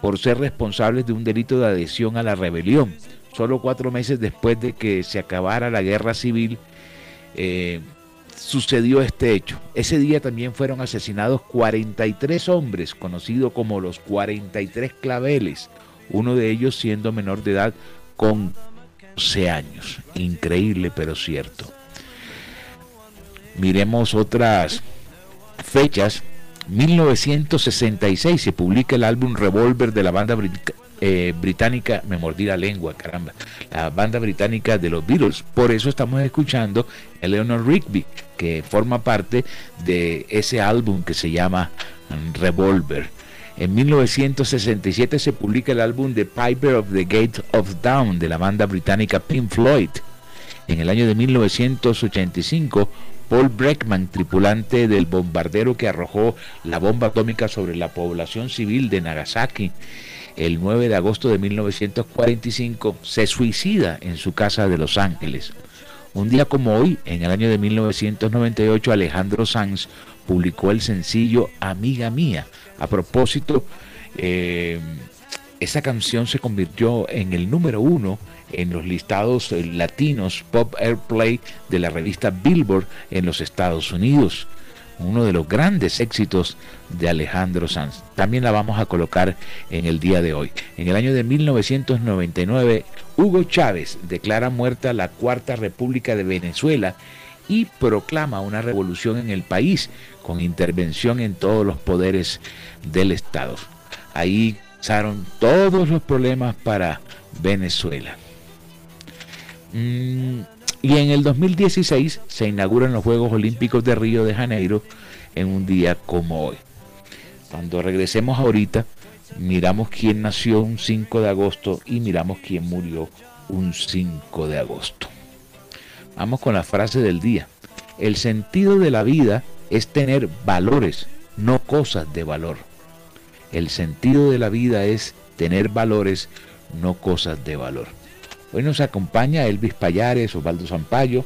por ser responsables de un delito de adhesión a la rebelión. Solo cuatro meses después de que se acabara la guerra civil, eh, sucedió este hecho. Ese día también fueron asesinados 43 hombres, conocidos como los 43 claveles, uno de ellos siendo menor de edad con 12 años. Increíble, pero cierto. Miremos otras fechas. 1966 se publica el álbum Revolver de la banda eh, británica, me mordí la lengua, caramba, la banda británica de los Beatles. Por eso estamos escuchando Eleanor Rigby, que forma parte de ese álbum que se llama Revolver. En 1967 se publica el álbum The Piper of the Gate of Dawn de la banda británica Pink Floyd. En el año de 1985, Paul Breckman, tripulante del bombardero que arrojó la bomba atómica sobre la población civil de Nagasaki el 9 de agosto de 1945, se suicida en su casa de Los Ángeles. Un día como hoy, en el año de 1998, Alejandro Sanz publicó el sencillo Amiga Mía. A propósito, eh, esa canción se convirtió en el número uno en los listados eh, latinos Pop Airplay de la revista Billboard en los Estados Unidos. Uno de los grandes éxitos de Alejandro Sanz. También la vamos a colocar en el día de hoy. En el año de 1999, Hugo Chávez declara muerta la Cuarta República de Venezuela y proclama una revolución en el país con intervención en todos los poderes del Estado. Ahí pasaron todos los problemas para Venezuela. Mm, y en el 2016 se inauguran los Juegos Olímpicos de Río de Janeiro en un día como hoy. Cuando regresemos ahorita, miramos quién nació un 5 de agosto y miramos quién murió un 5 de agosto. Vamos con la frase del día. El sentido de la vida es tener valores, no cosas de valor. El sentido de la vida es tener valores, no cosas de valor. Hoy nos acompaña Elvis Payares, Osvaldo Zampayo,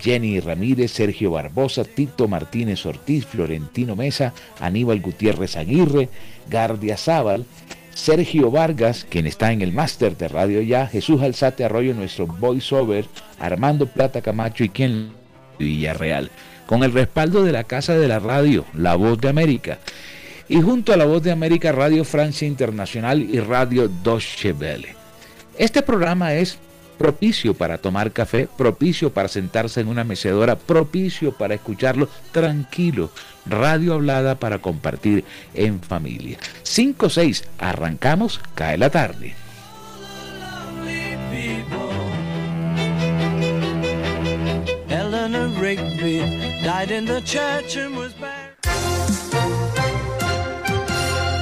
Jenny Ramírez, Sergio Barbosa, Tito Martínez Ortiz, Florentino Mesa, Aníbal Gutiérrez Aguirre, Gardia Zaval, Sergio Vargas, quien está en el máster de Radio Ya, Jesús Alzate Arroyo, nuestro voiceover, Armando Plata Camacho y quien Villarreal, con el respaldo de la Casa de la Radio, La Voz de América, y junto a La Voz de América, Radio Francia Internacional y Radio Deutsche. Este programa es propicio para tomar café, propicio para sentarse en una mecedora, propicio para escucharlo tranquilo. Radio hablada para compartir en familia. 5-6, arrancamos, cae la tarde.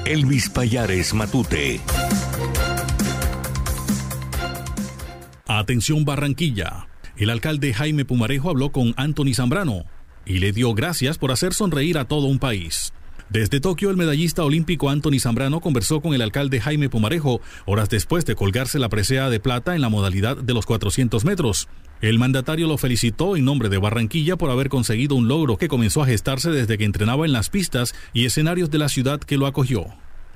Elvis Payares Matute. Atención Barranquilla. El alcalde Jaime Pumarejo habló con Anthony Zambrano y le dio gracias por hacer sonreír a todo un país. Desde Tokio, el medallista olímpico Anthony Zambrano conversó con el alcalde Jaime Pumarejo horas después de colgarse la presea de plata en la modalidad de los 400 metros. El mandatario lo felicitó en nombre de Barranquilla por haber conseguido un logro que comenzó a gestarse desde que entrenaba en las pistas y escenarios de la ciudad que lo acogió.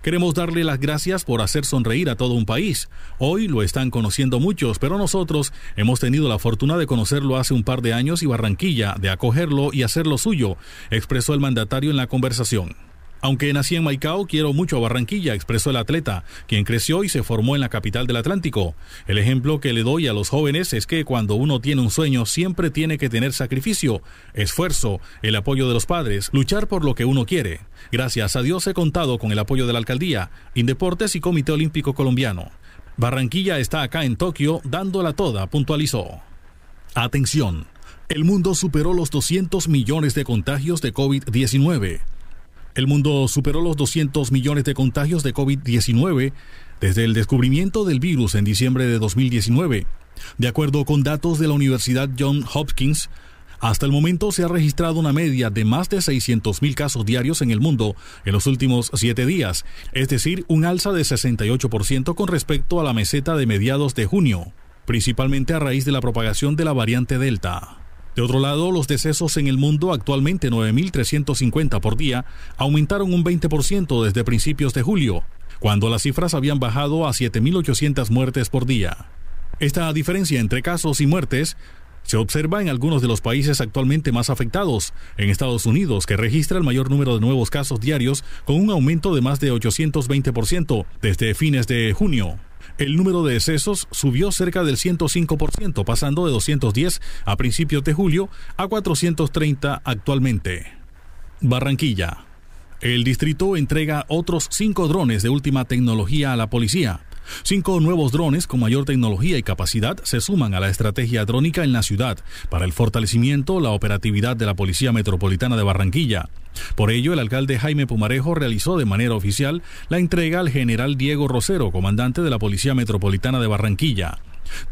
Queremos darle las gracias por hacer sonreír a todo un país. Hoy lo están conociendo muchos, pero nosotros hemos tenido la fortuna de conocerlo hace un par de años y Barranquilla, de acogerlo y hacerlo suyo, expresó el mandatario en la conversación. Aunque nací en Maicao, quiero mucho a Barranquilla, expresó el atleta, quien creció y se formó en la capital del Atlántico. El ejemplo que le doy a los jóvenes es que cuando uno tiene un sueño siempre tiene que tener sacrificio, esfuerzo, el apoyo de los padres, luchar por lo que uno quiere. Gracias a Dios he contado con el apoyo de la alcaldía, Indeportes y Comité Olímpico Colombiano. Barranquilla está acá en Tokio dándola toda, puntualizó. Atención. El mundo superó los 200 millones de contagios de COVID-19. El mundo superó los 200 millones de contagios de COVID-19 desde el descubrimiento del virus en diciembre de 2019. De acuerdo con datos de la Universidad Johns Hopkins, hasta el momento se ha registrado una media de más de 600.000 casos diarios en el mundo en los últimos siete días, es decir, un alza de 68% con respecto a la meseta de mediados de junio, principalmente a raíz de la propagación de la variante Delta. De otro lado, los decesos en el mundo, actualmente 9.350 por día, aumentaron un 20% desde principios de julio, cuando las cifras habían bajado a 7.800 muertes por día. Esta diferencia entre casos y muertes se observa en algunos de los países actualmente más afectados, en Estados Unidos, que registra el mayor número de nuevos casos diarios con un aumento de más de 820% desde fines de junio. El número de decesos subió cerca del 105%, pasando de 210 a principios de julio a 430 actualmente. Barranquilla. El distrito entrega otros cinco drones de última tecnología a la policía. Cinco nuevos drones con mayor tecnología y capacidad se suman a la estrategia drónica en la ciudad para el fortalecimiento, la operatividad de la Policía Metropolitana de Barranquilla. Por ello, el alcalde Jaime Pumarejo realizó de manera oficial la entrega al general Diego Rosero, comandante de la Policía Metropolitana de Barranquilla.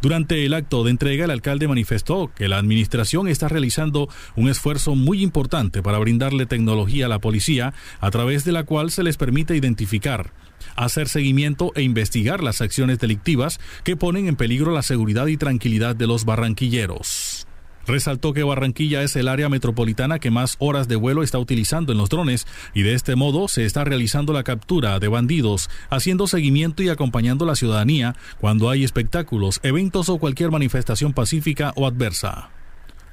Durante el acto de entrega, el alcalde manifestó que la administración está realizando un esfuerzo muy importante para brindarle tecnología a la policía, a través de la cual se les permite identificar, hacer seguimiento e investigar las acciones delictivas que ponen en peligro la seguridad y tranquilidad de los barranquilleros. Resaltó que Barranquilla es el área metropolitana que más horas de vuelo está utilizando en los drones y de este modo se está realizando la captura de bandidos, haciendo seguimiento y acompañando a la ciudadanía cuando hay espectáculos, eventos o cualquier manifestación pacífica o adversa.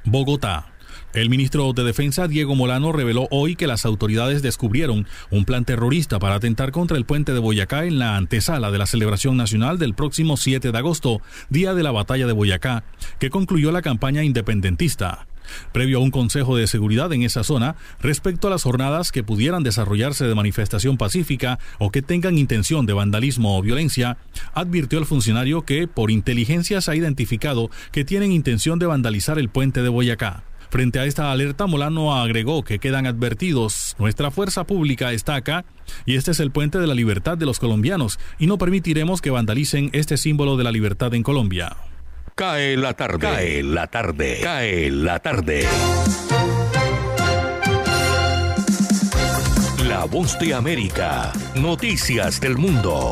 Bogotá. El ministro de Defensa, Diego Molano, reveló hoy que las autoridades descubrieron un plan terrorista para atentar contra el puente de Boyacá en la antesala de la celebración nacional del próximo 7 de agosto, día de la batalla de Boyacá, que concluyó la campaña independentista previo a un consejo de seguridad en esa zona respecto a las jornadas que pudieran desarrollarse de manifestación pacífica o que tengan intención de vandalismo o violencia, advirtió el funcionario que por inteligencia se ha identificado que tienen intención de vandalizar el puente de Boyacá. Frente a esta alerta, Molano agregó que quedan advertidos, nuestra fuerza pública está acá y este es el puente de la libertad de los colombianos y no permitiremos que vandalicen este símbolo de la libertad en Colombia. Cae la tarde, cae la tarde, cae la tarde. La voz de América, noticias del mundo.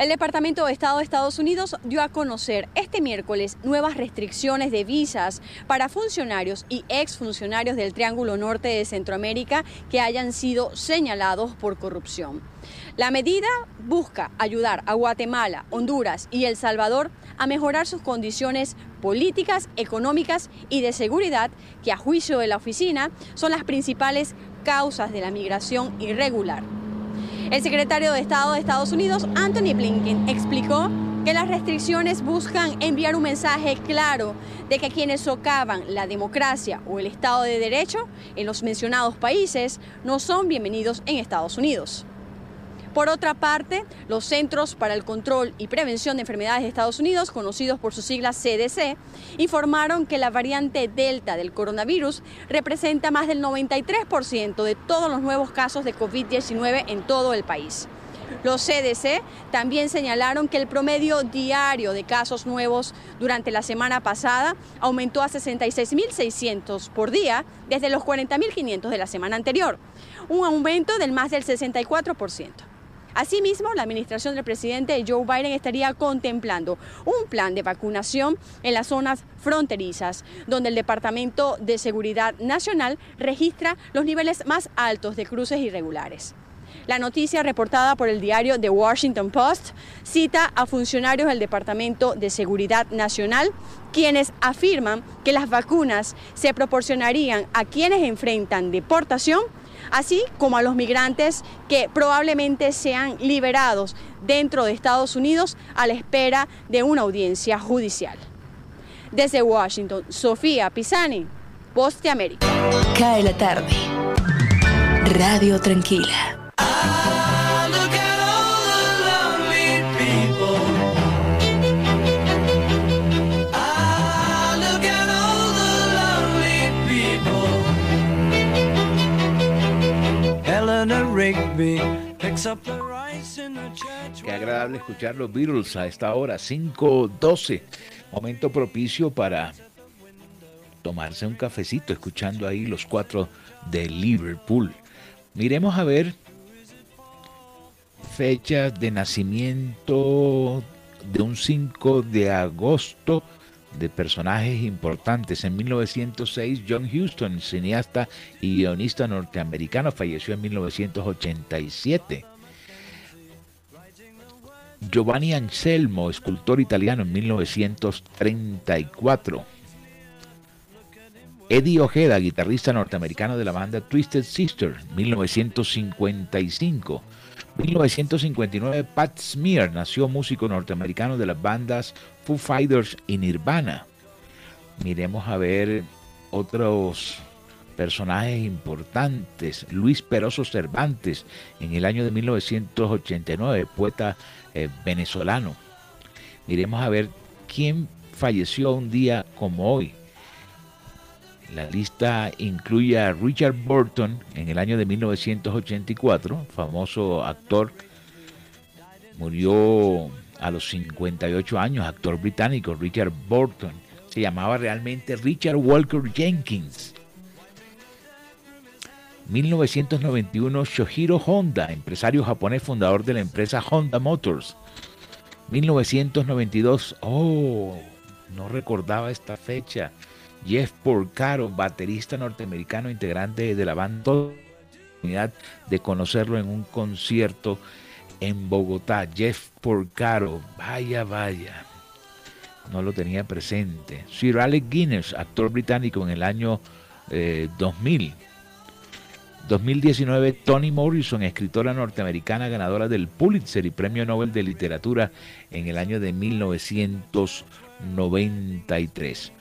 El Departamento de Estado de Estados Unidos dio a conocer este miércoles nuevas restricciones de visas para funcionarios y exfuncionarios del Triángulo Norte de Centroamérica que hayan sido señalados por corrupción. La medida busca ayudar a Guatemala, Honduras y El Salvador a mejorar sus condiciones políticas, económicas y de seguridad que a juicio de la oficina son las principales causas de la migración irregular. El secretario de Estado de Estados Unidos, Anthony Blinken, explicó que las restricciones buscan enviar un mensaje claro de que quienes socavan la democracia o el Estado de Derecho en los mencionados países no son bienvenidos en Estados Unidos. Por otra parte, los Centros para el Control y Prevención de Enfermedades de Estados Unidos, conocidos por sus siglas CDC, informaron que la variante Delta del coronavirus representa más del 93% de todos los nuevos casos de COVID-19 en todo el país. Los CDC también señalaron que el promedio diario de casos nuevos durante la semana pasada aumentó a 66.600 por día desde los 40.500 de la semana anterior, un aumento del más del 64%. Asimismo, la administración del presidente Joe Biden estaría contemplando un plan de vacunación en las zonas fronterizas, donde el Departamento de Seguridad Nacional registra los niveles más altos de cruces irregulares. La noticia reportada por el diario The Washington Post cita a funcionarios del Departamento de Seguridad Nacional quienes afirman que las vacunas se proporcionarían a quienes enfrentan deportación así como a los migrantes que probablemente sean liberados dentro de Estados Unidos a la espera de una audiencia judicial. Desde Washington, Sofía Pisani, Post de América. Cae la tarde. Radio Tranquila. Qué agradable escuchar los Beatles a esta hora, 5.12. Momento propicio para tomarse un cafecito escuchando ahí los cuatro de Liverpool. Miremos a ver fechas de nacimiento de un 5 de agosto de personajes importantes. En 1906, John Huston, cineasta y guionista norteamericano, falleció en 1987. Giovanni Anselmo, escultor italiano, en 1934. Eddie Ojeda, guitarrista norteamericano de la banda Twisted Sister, 1955. 1959, Pat Smear nació músico norteamericano de las bandas Foo Fighters y Nirvana. Miremos a ver otros personajes importantes. Luis Peroso Cervantes, en el año de 1989, poeta eh, venezolano. Miremos a ver quién falleció un día como hoy. La lista incluye a Richard Burton en el año de 1984, famoso actor. Murió a los 58 años, actor británico Richard Burton. Se llamaba realmente Richard Walker Jenkins. 1991, Shohiro Honda, empresario japonés fundador de la empresa Honda Motors. 1992, oh, no recordaba esta fecha. Jeff Porcaro, baterista norteamericano, integrante de la banda, oportunidad de conocerlo en un concierto en Bogotá. Jeff Porcaro, vaya, vaya, no lo tenía presente. Sir Alec Guinness, actor británico en el año 2000. Eh, 2019, Toni Morrison, escritora norteamericana ganadora del Pulitzer y Premio Nobel de Literatura en el año de 1993.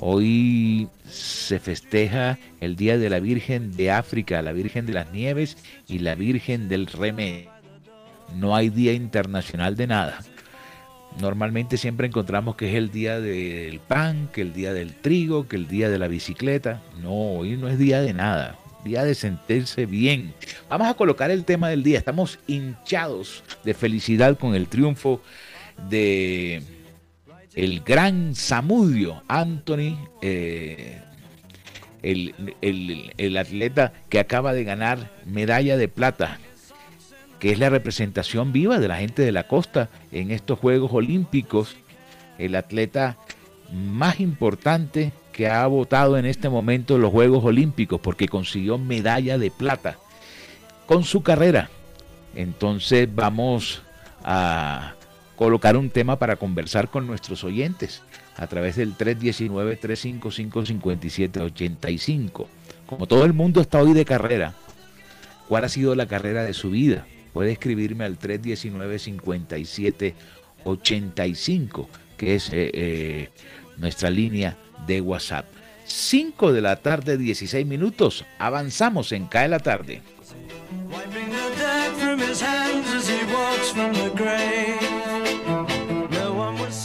Hoy se festeja el Día de la Virgen de África, la Virgen de las Nieves y la Virgen del Remedio. No hay Día Internacional de nada. Normalmente siempre encontramos que es el día del pan, que el día del trigo, que el día de la bicicleta. No, hoy no es día de nada. Día de sentirse bien. Vamos a colocar el tema del día. Estamos hinchados de felicidad con el triunfo de el gran Samudio, Anthony, eh, el, atleta que acaba de ganar medalla de plata, que es la representación viva de la gente de la costa en estos Juegos Olímpicos, el atleta más importante que ha votado en este momento los Juegos Olímpicos, porque consiguió medalla de plata con su carrera. Entonces vamos a colocar un tema para conversar con nuestros oyentes a través del 319-355-5785. Como todo el mundo está hoy de carrera, ¿cuál ha sido la carrera de su vida? Puede escribirme al 319-5785, que es eh, eh, nuestra línea de WhatsApp. 5 de la tarde, 16 minutos. Avanzamos en CAE la tarde.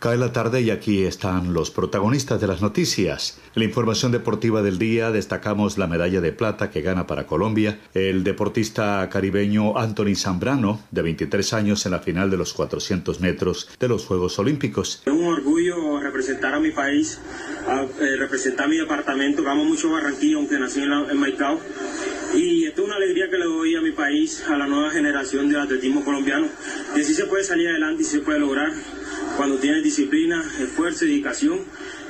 Cae la tarde y aquí están los protagonistas de las noticias. En la información deportiva del día destacamos la medalla de plata que gana para Colombia el deportista caribeño Anthony Zambrano, de 23 años, en la final de los 400 metros de los Juegos Olímpicos. Es un orgullo representar a mi país, eh, representar a mi departamento, que amo mucho Barranquilla, aunque nací en, en Maicao. Y esto es una alegría que le doy a mi país, a la nueva generación de atletismo colombiano, que sí se puede salir adelante y se puede lograr cuando tienes disciplina, esfuerzo, dedicación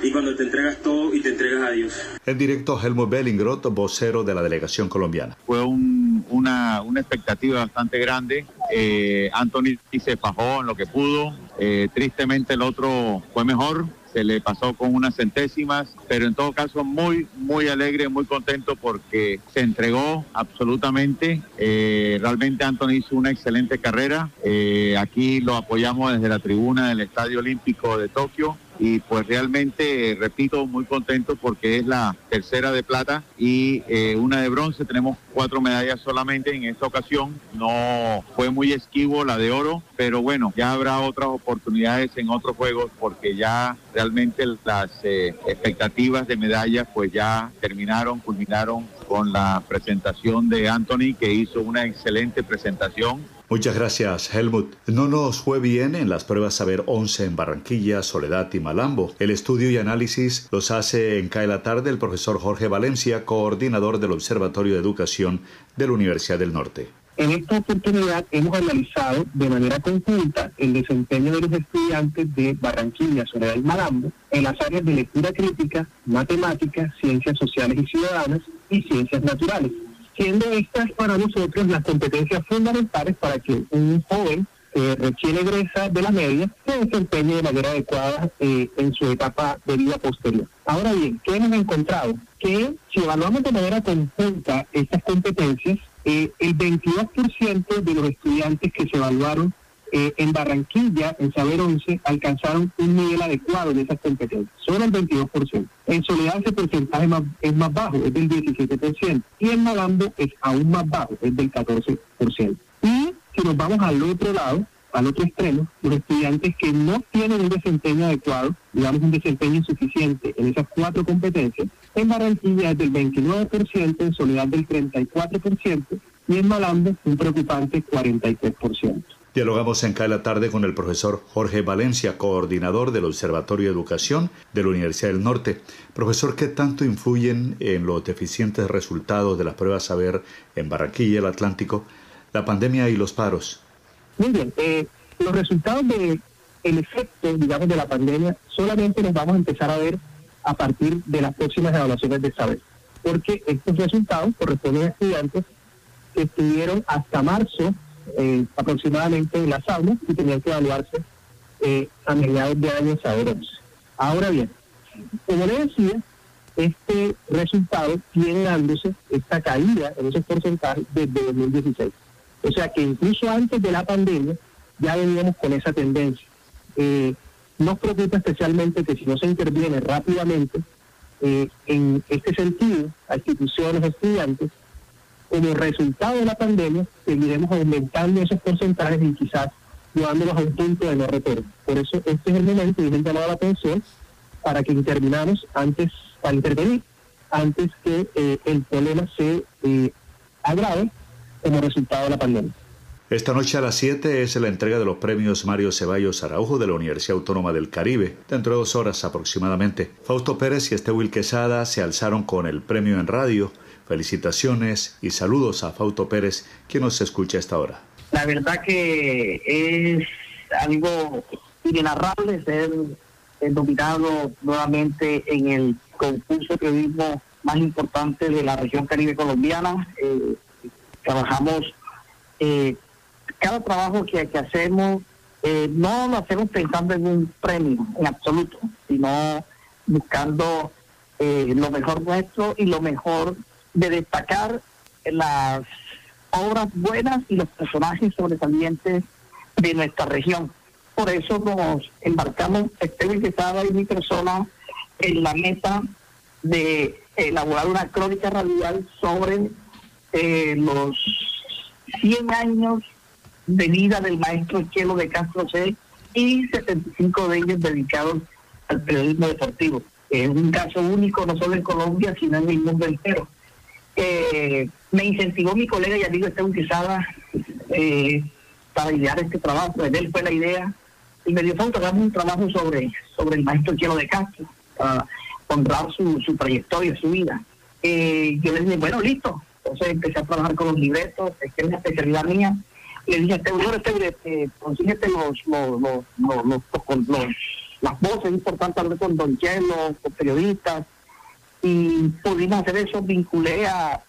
y cuando te entregas todo y te entregas a Dios. El director Helmut Bellingrot, vocero de la delegación colombiana. Fue una, expectativa bastante grande. Eh, Anthony se fajó en lo que pudo. Eh, tristemente el otro fue mejor se le pasó con unas centésimas, pero en todo caso muy, muy alegre, muy contento porque se entregó absolutamente. Eh, realmente Anthony hizo una excelente carrera. Eh, aquí lo apoyamos desde la tribuna del Estadio Olímpico de Tokio y pues realmente, repito, muy contento porque es la tercera de plata y eh, una de bronce. Tenemos cuatro medallas solamente en esta ocasión. No fue muy esquivo la de oro, pero bueno, ya habrá otras oportunidades en otros juegos porque ya realmente las eh, expectativas de medallas pues ya terminaron, culminaron con la presentación de Anthony, que hizo una excelente presentación. Muchas gracias, Helmut. No nos fue bien en las pruebas Saber 11 en Barranquilla, Soledad y Malambo. El estudio y análisis los hace en CAE la tarde el profesor Jorge Valencia, coordinador del Observatorio de Educación de la Universidad del Norte. En esta oportunidad hemos analizado de manera conjunta el desempeño de los estudiantes de Barranquilla, Soledad y Malambo en las áreas de lectura crítica, matemáticas, ciencias sociales y ciudadanas y ciencias naturales, siendo estas para nosotros las competencias fundamentales para que un joven que recién egresa de la media se desempeñe de manera adecuada eh, en su etapa de vida posterior. Ahora bien, ¿qué hemos encontrado? Que si evaluamos de manera conjunta estas competencias, eh, el 22% de los estudiantes que se evaluaron eh, en Barranquilla, en Saber 11, alcanzaron un nivel adecuado de esas competencias. Solo el 22%. En Soledad ese porcentaje es más bajo, es del 17%. Y en Malambo es aún más bajo, es del 14%. Y si nos vamos al otro lado, al otro extremo, los estudiantes que no tienen un desempeño adecuado, digamos un desempeño insuficiente en esas cuatro competencias, en Barranquilla es del 29%, en Soledad del 34% y en Malambo un preocupante 43%. Dialogamos en CAE la tarde con el profesor Jorge Valencia, coordinador del Observatorio de Educación de la Universidad del Norte. Profesor, ¿qué tanto influyen en los deficientes resultados de las pruebas saber en Barranquilla, el Atlántico, la pandemia y los paros? Muy bien, eh, los resultados del el efecto, digamos, de la pandemia solamente los vamos a empezar a ver a partir de las próximas evaluaciones de saber, porque estos resultados corresponden a estudiantes que estuvieron hasta marzo eh, aproximadamente en las aulas y tenían que evaluarse eh, a mediados de año saber 11. Ahora bien, como le decía, este resultado viene dándose esta caída en esos porcentajes desde 2016. O sea que incluso antes de la pandemia ya veníamos con esa tendencia. Eh, nos preocupa especialmente que si no se interviene rápidamente eh, en este sentido a instituciones, estudiantes, como resultado de la pandemia seguiremos aumentando esos porcentajes y quizás llevándolos a un punto de no retorno. Por eso este es el momento y es el a la atención para que intervinamos antes, para intervenir antes que eh, el problema se agrave como resultado de la pandemia. Esta noche a las 7 es la entrega de los premios Mario Ceballos Araujo de la Universidad Autónoma del Caribe, dentro de dos horas aproximadamente. Fausto Pérez y Estewil Quesada se alzaron con el premio en radio. Felicitaciones y saludos a Fausto Pérez, quien nos escucha a esta hora. La verdad que es algo inenarrable ser nominado nuevamente en el concurso de periodismo más importante de la región caribe colombiana. Eh, trabajamos, eh, cada trabajo que, que hacemos, eh, no lo hacemos pensando en un premio en absoluto, sino buscando eh, lo mejor nuestro y lo mejor de destacar las obras buenas y los personajes sobresalientes de nuestra región. Por eso nos embarcamos, Esteban Quesada y mi persona, en la meta de elaborar una crónica radial sobre eh, los 100 años de vida del maestro Chelo de Castro C y 75 de ellos dedicados al periodismo deportivo. Es un caso único no solo en Colombia, sino en el mundo entero. Eh, me incentivó mi colega y amigo Esteban Quisada eh, para idear este trabajo. De él fue la idea. Y me dio hagamos un trabajo sobre, sobre el maestro Chelo de Castro, para honrar su, su trayectoria, su vida. Eh, yo le dije, bueno, listo, entonces empecé a trabajar con los libretos, es que es una especialidad mía. Le dije, este este, este, consíguete los, los, los, los, los, las voces importantes, hablé con Don Chelo, con periodistas, y pudimos hacer eso, vinculé a,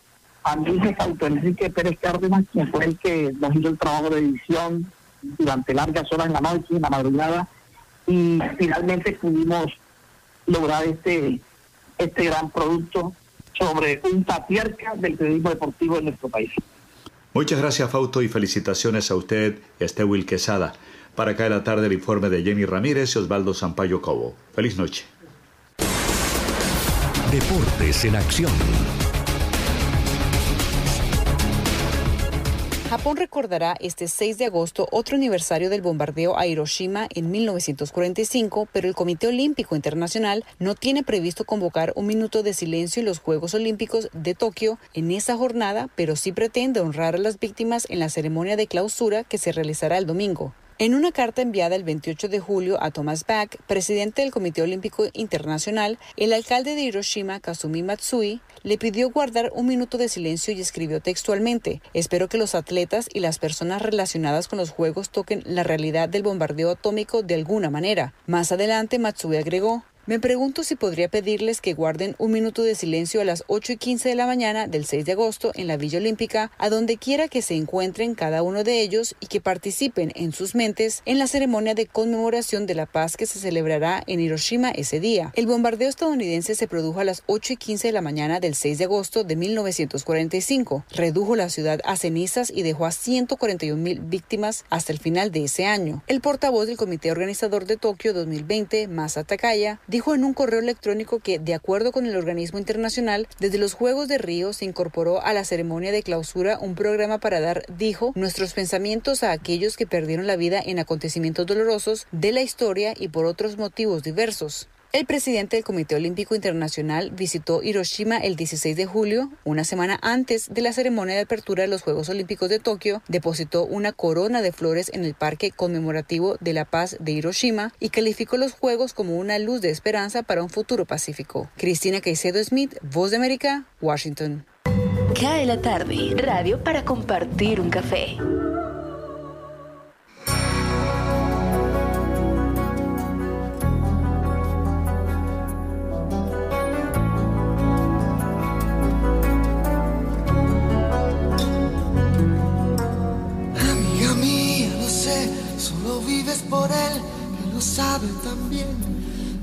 a mi jefe Enrique Pérez Cárdenas, quien fue el que nos hizo el trabajo de edición durante largas horas en la noche, en la madrugada, y finalmente pudimos lograr este, este gran producto sobre un patriarca del periodismo deportivo en nuestro país. Muchas gracias, Fausto, y felicitaciones a usted Will Quesada. Para acá en la tarde el informe de Jenny Ramírez y Osvaldo Sampaio Cobo. Feliz noche. Deportes en acción. Japón recordará este 6 de agosto otro aniversario del bombardeo a Hiroshima en 1945, pero el Comité Olímpico Internacional no tiene previsto convocar un minuto de silencio en los Juegos Olímpicos de Tokio en esa jornada, pero sí pretende honrar a las víctimas en la ceremonia de clausura que se realizará el domingo. En una carta enviada el 28 de julio a Thomas Bach, presidente del Comité Olímpico Internacional, el alcalde de Hiroshima, Kazumi Matsui, le pidió guardar un minuto de silencio y escribió textualmente, espero que los atletas y las personas relacionadas con los Juegos toquen la realidad del bombardeo atómico de alguna manera. Más adelante, Matsui agregó, me pregunto si podría pedirles que guarden un minuto de silencio a las 8 y 15 de la mañana del 6 de agosto en la Villa Olímpica, a donde quiera que se encuentren cada uno de ellos y que participen en sus mentes en la ceremonia de conmemoración de la paz que se celebrará en Hiroshima ese día. El bombardeo estadounidense se produjo a las 8 y 15 de la mañana del 6 de agosto de 1945. Redujo la ciudad a cenizas y dejó a 141 mil víctimas hasta el final de ese año. El portavoz del Comité Organizador de Tokio 2020, Masa Takaya, dijo en un correo electrónico que, de acuerdo con el organismo internacional, desde los Juegos de Río se incorporó a la ceremonia de clausura un programa para dar, dijo, nuestros pensamientos a aquellos que perdieron la vida en acontecimientos dolorosos de la historia y por otros motivos diversos. El presidente del Comité Olímpico Internacional visitó Hiroshima el 16 de julio, una semana antes de la ceremonia de apertura de los Juegos Olímpicos de Tokio, depositó una corona de flores en el Parque Conmemorativo de la Paz de Hiroshima y calificó los Juegos como una luz de esperanza para un futuro pacífico. Cristina Caicedo Smith, Voz de América, Washington. Cae la tarde, radio para compartir un café. Por él, que lo sabe también.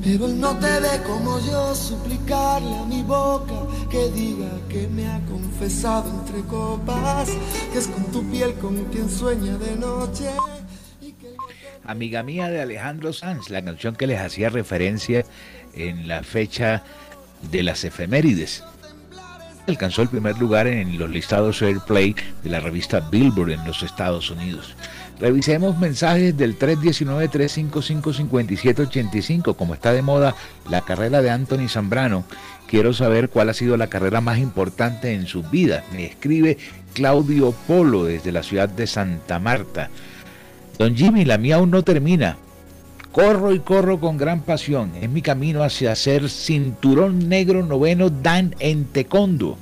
Pero él no te ve como yo, suplicarle a mi boca que diga que me ha confesado entre copas, que es con tu piel con quien sueña de noche. Amiga mía de Alejandro Sanz, la canción que les hacía referencia en la fecha de las efemérides. Alcanzó el primer lugar en los listados Airplay de la revista Billboard en los Estados Unidos. Revisemos mensajes del 319-355-5785. Como está de moda la carrera de Anthony Zambrano, quiero saber cuál ha sido la carrera más importante en su vida. Me escribe Claudio Polo desde la ciudad de Santa Marta. Don Jimmy, la mía aún no termina. Corro y corro con gran pasión. Es mi camino hacia ser cinturón negro noveno Dan en Tecondo.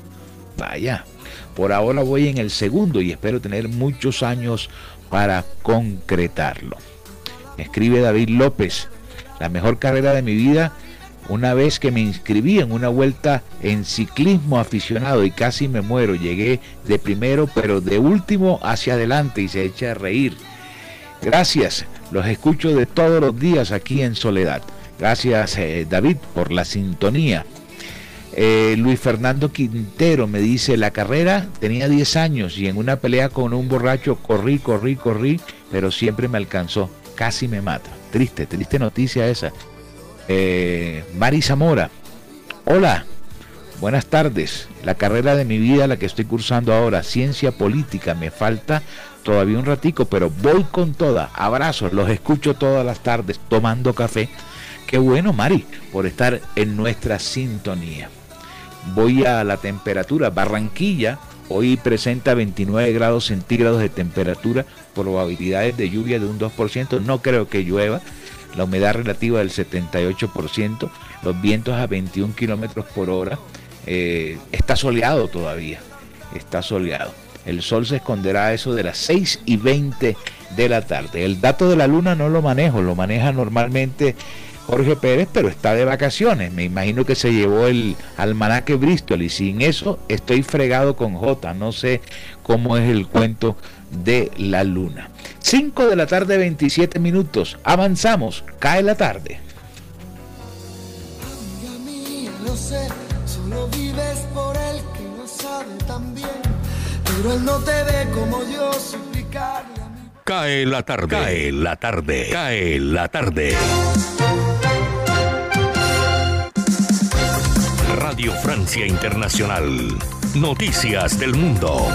Vaya, por ahora voy en el segundo y espero tener muchos años para concretarlo. escribe David López, la mejor carrera de mi vida una vez que me inscribí en una vuelta en ciclismo aficionado y casi me muero, llegué de primero pero de último hacia adelante y se echa a reír. Gracias, los escucho de todos los días aquí en Soledad. Gracias eh, David por la sintonía. Eh, Luis Fernando Quintero me dice, la carrera tenía 10 años y en una pelea con un borracho corrí, corrí, corrí, pero siempre me alcanzó, casi me mata. Triste, triste noticia esa. Eh, Mari Zamora, hola, buenas tardes. La carrera de mi vida, la que estoy cursando ahora, ciencia política, me falta todavía un ratico, pero voy con toda. Abrazos, los escucho todas las tardes tomando café. Qué bueno, Mari, por estar en nuestra sintonía. Voy a la temperatura. Barranquilla hoy presenta 29 grados centígrados de temperatura, probabilidades de lluvia de un 2%. No creo que llueva. La humedad relativa del 78%, los vientos a 21 kilómetros por hora. Eh, está soleado todavía. Está soleado. El sol se esconderá a eso de las 6 y 20 de la tarde. El dato de la luna no lo manejo, lo maneja normalmente Jorge Pérez, pero está de vacaciones. Me imagino que se llevó el almanaque Bristol y sin eso estoy fregado con J. No sé cómo es el cuento de la luna. 5 de la tarde, 27 minutos. Avanzamos. Cae la tarde. no sé, solo vives por él que no sabe tan bien, pero él no te ve como yo suplicarle. Cae la tarde. Cae la tarde. Cae la tarde. Radio Francia Internacional. Noticias del Mundo.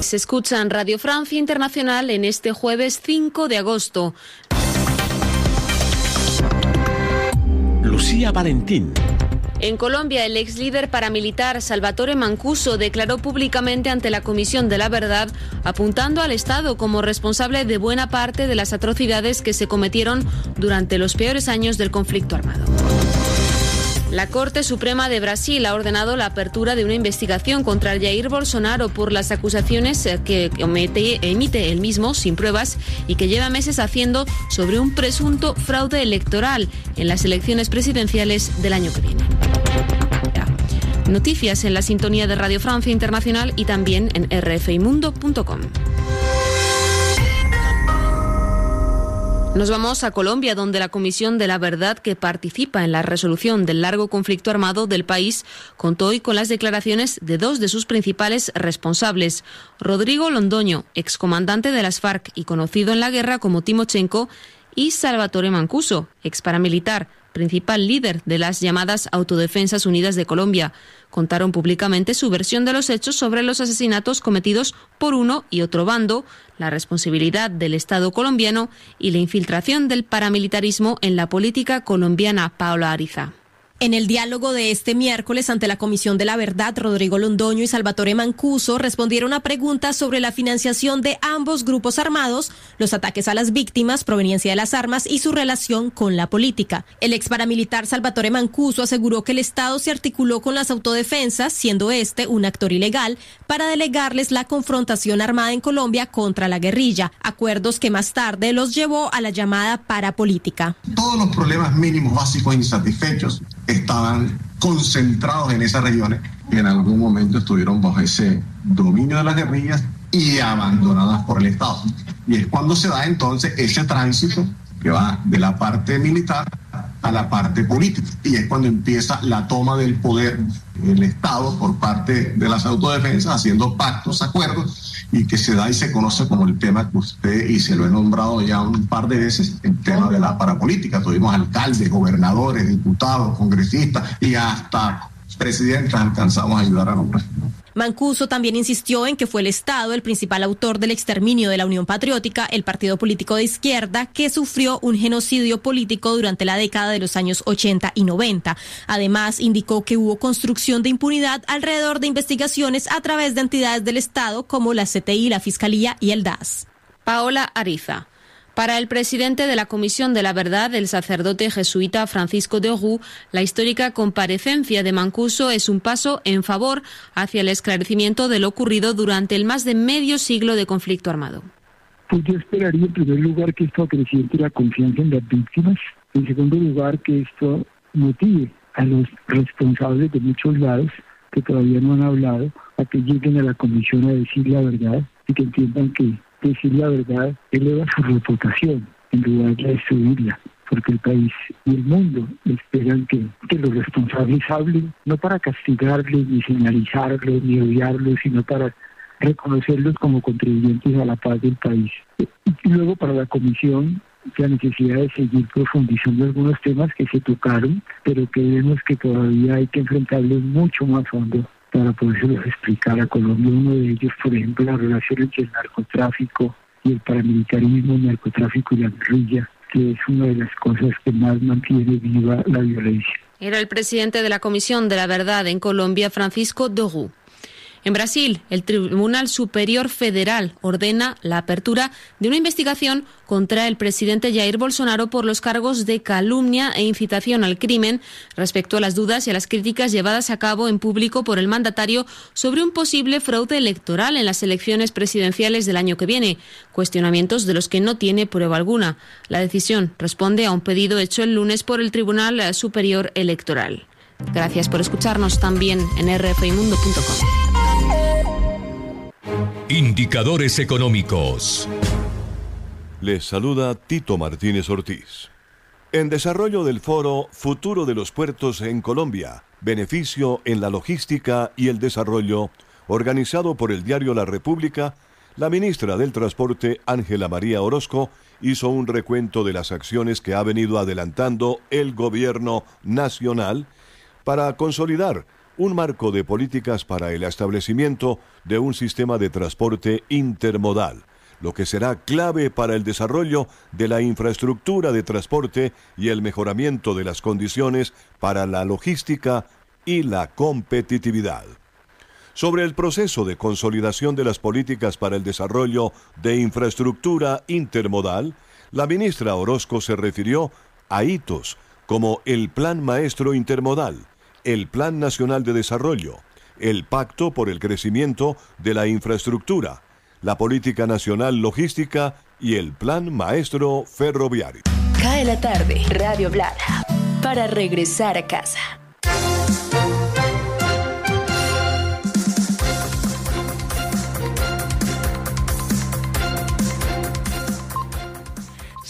Se escuchan Radio Francia Internacional en este jueves 5 de agosto. Lucía Valentín. En Colombia, el ex líder paramilitar Salvatore Mancuso declaró públicamente ante la Comisión de la Verdad, apuntando al Estado como responsable de buena parte de las atrocidades que se cometieron durante los peores años del conflicto armado. La Corte Suprema de Brasil ha ordenado la apertura de una investigación contra Jair Bolsonaro por las acusaciones que emite el mismo sin pruebas y que lleva meses haciendo sobre un presunto fraude electoral en las elecciones presidenciales del año que viene. Noticias en la sintonía de Radio Francia Internacional y también en rfimundo.com. Nos vamos a Colombia, donde la Comisión de la Verdad que participa en la resolución del largo conflicto armado del país contó hoy con las declaraciones de dos de sus principales responsables. Rodrigo Londoño, excomandante de las FARC y conocido en la guerra como Timochenko, y Salvatore Mancuso, ex paramilitar, principal líder de las llamadas Autodefensas Unidas de Colombia, contaron públicamente su versión de los hechos sobre los asesinatos cometidos por uno y otro bando, la responsabilidad del Estado colombiano y la infiltración del paramilitarismo en la política colombiana. Paola Ariza. En el diálogo de este miércoles ante la Comisión de la Verdad, Rodrigo Londoño y Salvatore Mancuso respondieron a preguntas sobre la financiación de ambos grupos armados, los ataques a las víctimas, proveniencia de las armas y su relación con la política. El ex paramilitar Salvatore Mancuso aseguró que el Estado se articuló con las autodefensas, siendo este un actor ilegal, para delegarles la confrontación armada en Colombia contra la guerrilla, acuerdos que más tarde los llevó a la llamada parapolítica. Todos los problemas mínimos básicos insatisfechos estaban concentrados en esas regiones y en algún momento estuvieron bajo ese dominio de las guerrillas y abandonadas por el Estado. Y es cuando se da entonces ese tránsito que va de la parte militar a la parte política. Y es cuando empieza la toma del poder del Estado por parte de las autodefensas, haciendo pactos, acuerdos, y que se da y se conoce como el tema que usted, y se lo he nombrado ya un par de veces, el tema de la parapolítica. Tuvimos alcaldes, gobernadores, diputados, congresistas y hasta presidentes alcanzamos a ayudar a nombrar. Mancuso también insistió en que fue el Estado el principal autor del exterminio de la Unión Patriótica, el partido político de izquierda, que sufrió un genocidio político durante la década de los años 80 y 90. Además, indicó que hubo construcción de impunidad alrededor de investigaciones a través de entidades del Estado como la CTI, la Fiscalía y el DAS. Paola Ariza. Para el presidente de la Comisión de la Verdad, el sacerdote jesuita Francisco de Roux, la histórica comparecencia de Mancuso es un paso en favor hacia el esclarecimiento de lo ocurrido durante el más de medio siglo de conflicto armado. Pues yo esperaría en primer lugar que esto acreciente la confianza en las víctimas, en segundo lugar que esto motive a los responsables de muchos lados que todavía no han hablado a que lleguen a la comisión a decir la verdad y que entiendan que decir la verdad eleva su reputación en lugar de destruirla, porque el país y el mundo esperan que, que los responsables hablen, no para castigarlos, ni señalizarlos, ni odiarlos, sino para reconocerlos como contribuyentes a la paz del país. Y luego para la comisión la necesidad de seguir profundizando algunos temas que se tocaron, pero que vemos que todavía hay que enfrentarlos mucho más fondo para poderse explicar a Colombia. Uno de ellos, por ejemplo, la relación entre el narcotráfico y el paramilitarismo, el narcotráfico y la guerrilla, que es una de las cosas que más mantiene viva la violencia. Era el presidente de la Comisión de la Verdad en Colombia, Francisco Dogu. En Brasil, el Tribunal Superior Federal ordena la apertura de una investigación contra el presidente Jair Bolsonaro por los cargos de calumnia e incitación al crimen respecto a las dudas y a las críticas llevadas a cabo en público por el mandatario sobre un posible fraude electoral en las elecciones presidenciales del año que viene, cuestionamientos de los que no tiene prueba alguna. La decisión responde a un pedido hecho el lunes por el Tribunal Superior Electoral. Gracias por escucharnos también en rfimundo.com. Indicadores económicos. Les saluda Tito Martínez Ortiz. En desarrollo del foro Futuro de los Puertos en Colombia, Beneficio en la Logística y el Desarrollo, organizado por el diario La República, la ministra del Transporte, Ángela María Orozco, hizo un recuento de las acciones que ha venido adelantando el gobierno nacional para consolidar un marco de políticas para el establecimiento de un sistema de transporte intermodal, lo que será clave para el desarrollo de la infraestructura de transporte y el mejoramiento de las condiciones para la logística y la competitividad. Sobre el proceso de consolidación de las políticas para el desarrollo de infraestructura intermodal, la ministra Orozco se refirió a hitos como el Plan Maestro Intermodal, el Plan Nacional de Desarrollo, el Pacto por el Crecimiento de la Infraestructura, la Política Nacional Logística y el Plan Maestro Ferroviario. Cae la tarde, Radio Blada, para regresar a casa.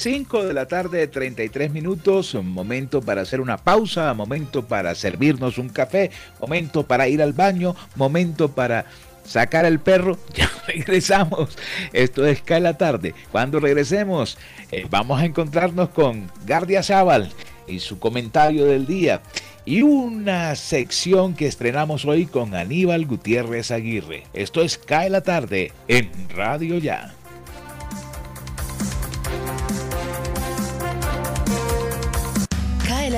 5 de la tarde, 33 minutos, momento para hacer una pausa, momento para servirnos un café, momento para ir al baño, momento para sacar al perro, ya regresamos. Esto es Cae la tarde. Cuando regresemos, eh, vamos a encontrarnos con Gardia Zaval y su comentario del día. Y una sección que estrenamos hoy con Aníbal Gutiérrez Aguirre. Esto es Cae la tarde en Radio Ya.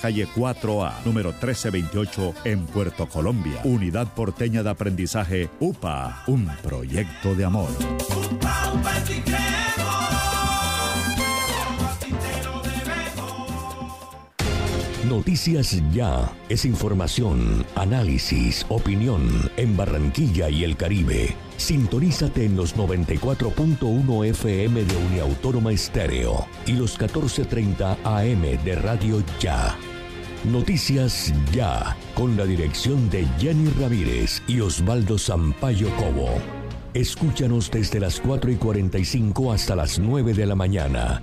calle 4A, número 1328, en Puerto Colombia. Unidad Porteña de Aprendizaje UPA, un proyecto de amor. Noticias Ya es información, análisis, opinión en Barranquilla y el Caribe. Sintonízate en los 94.1 FM de Uniautónoma Estéreo y los 14.30 AM de Radio Ya. Noticias Ya, con la dirección de Jenny Ramírez y Osvaldo Sampaio Cobo. Escúchanos desde las 4 y 45 hasta las 9 de la mañana.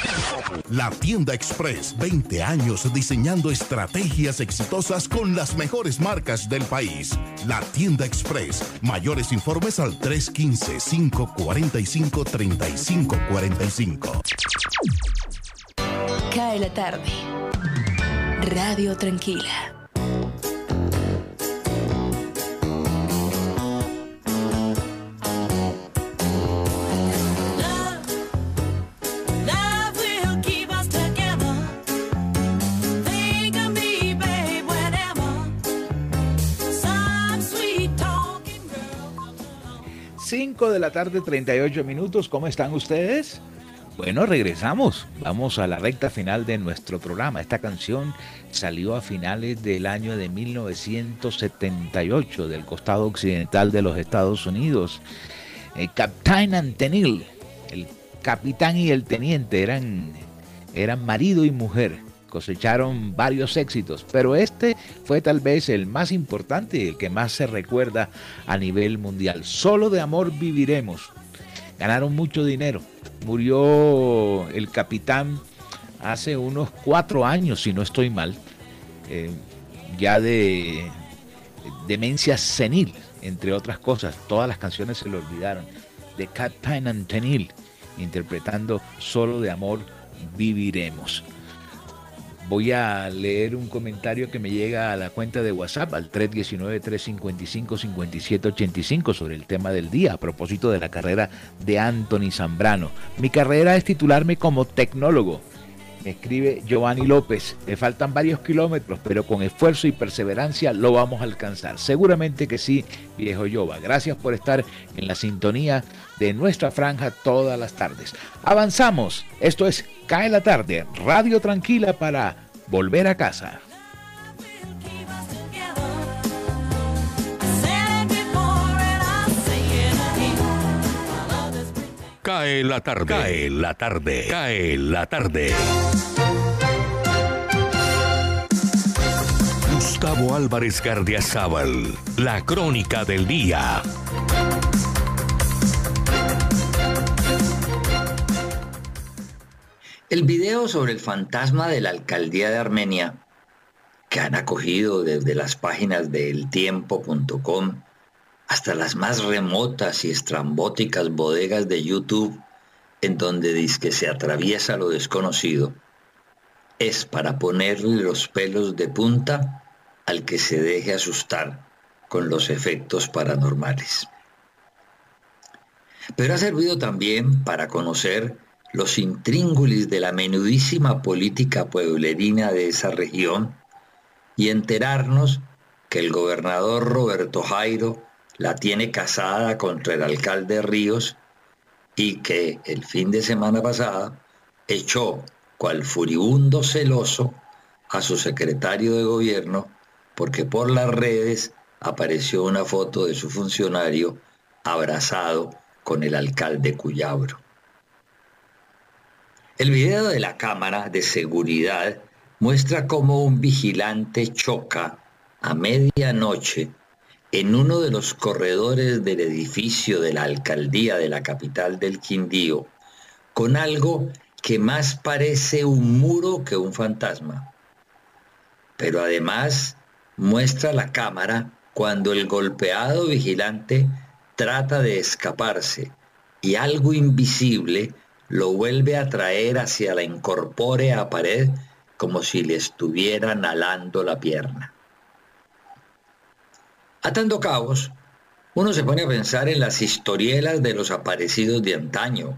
La Tienda Express, 20 años diseñando estrategias exitosas con las mejores marcas del país. La Tienda Express, mayores informes al 315-545-3545. Cae la tarde. Radio Tranquila. Cinco de la tarde, 38 minutos. ¿Cómo están ustedes? Bueno, regresamos. Vamos a la recta final de nuestro programa. Esta canción salió a finales del año de 1978 del costado occidental de los Estados Unidos. El Captain Antenil, el capitán y el teniente eran, eran marido y mujer. Cosecharon varios éxitos, pero este fue tal vez el más importante, el que más se recuerda a nivel mundial. Solo de amor viviremos. Ganaron mucho dinero. Murió el capitán hace unos cuatro años, si no estoy mal, eh, ya de demencia senil, entre otras cosas. Todas las canciones se le olvidaron. De Captain Antenil, interpretando Solo de amor viviremos voy a leer un comentario que me llega a la cuenta de WhatsApp al 319-355-5785 sobre el tema del día a propósito de la carrera de Anthony Zambrano. Mi carrera es titularme como tecnólogo. Me escribe Giovanni López, me faltan varios kilómetros, pero con esfuerzo y perseverancia lo vamos a alcanzar. Seguramente que sí, viejo Jova. Gracias por estar en la sintonía de nuestra franja todas las tardes. Avanzamos. Esto es Cae la tarde, radio tranquila para volver a casa. Cae la tarde. Cae la tarde. Cae la tarde. Gustavo Álvarez Gardiazabal. La crónica del día. El video sobre el fantasma de la alcaldía de Armenia, que han acogido desde las páginas de eltiempo.com hasta las más remotas y estrambóticas bodegas de YouTube, en donde dice que se atraviesa lo desconocido, es para ponerle los pelos de punta al que se deje asustar con los efectos paranormales. Pero ha servido también para conocer los intríngulis de la menudísima política pueblerina de esa región y enterarnos que el gobernador Roberto Jairo la tiene casada contra el alcalde Ríos y que el fin de semana pasada echó cual furibundo celoso a su secretario de gobierno porque por las redes apareció una foto de su funcionario abrazado con el alcalde Cuyabro. El video de la cámara de seguridad muestra cómo un vigilante choca a medianoche en uno de los corredores del edificio de la alcaldía de la capital del Quindío con algo que más parece un muro que un fantasma. Pero además muestra la cámara cuando el golpeado vigilante trata de escaparse y algo invisible lo vuelve a traer hacia la incorpórea pared como si le estuviera alando la pierna. Atando cabos, uno se pone a pensar en las historielas de los aparecidos de antaño,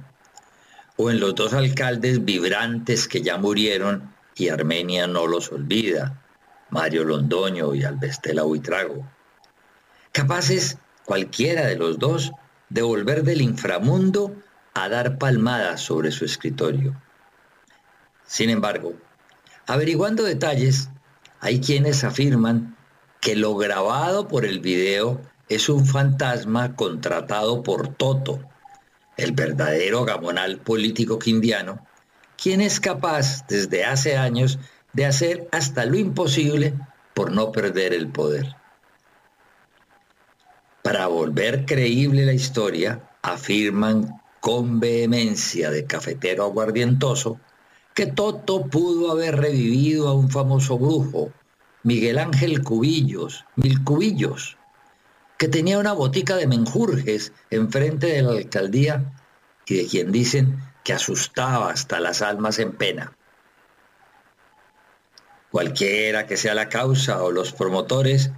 o en los dos alcaldes vibrantes que ya murieron y Armenia no los olvida, Mario Londoño y Albestela Huitrago. Capaces, cualquiera de los dos, de volver del inframundo a dar palmadas sobre su escritorio. Sin embargo, averiguando detalles, hay quienes afirman que lo grabado por el video es un fantasma contratado por Toto, el verdadero gamonal político quindiano, quien es capaz desde hace años de hacer hasta lo imposible por no perder el poder. Para volver creíble la historia, afirman con vehemencia de cafetero aguardientoso que Toto pudo haber revivido a un famoso brujo, Miguel Ángel Cubillos, Mil Cubillos, que tenía una botica de menjurjes enfrente de la alcaldía y de quien dicen que asustaba hasta las almas en pena. Cualquiera que sea la causa o los promotores,